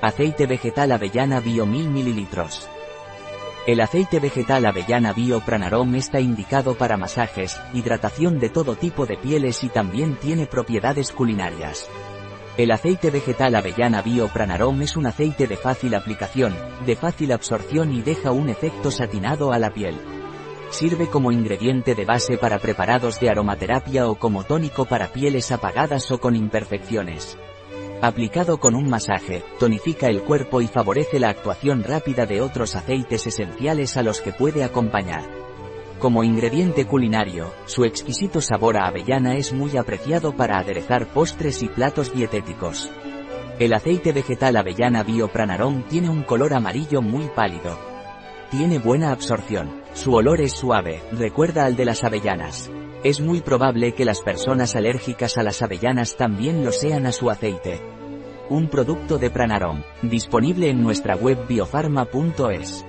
Aceite vegetal avellana bio 1000 ml. El aceite vegetal avellana bio Pranarom está indicado para masajes, hidratación de todo tipo de pieles y también tiene propiedades culinarias. El aceite vegetal avellana bio Pranarom es un aceite de fácil aplicación, de fácil absorción y deja un efecto satinado a la piel. Sirve como ingrediente de base para preparados de aromaterapia o como tónico para pieles apagadas o con imperfecciones. Aplicado con un masaje, tonifica el cuerpo y favorece la actuación rápida de otros aceites esenciales a los que puede acompañar. Como ingrediente culinario, su exquisito sabor a avellana es muy apreciado para aderezar postres y platos dietéticos. El aceite vegetal avellana Biopranarom tiene un color amarillo muy pálido. Tiene buena absorción, su olor es suave, recuerda al de las avellanas. Es muy probable que las personas alérgicas a las avellanas también lo sean a su aceite. Un producto de Pranarom, disponible en nuestra web biofarma.es.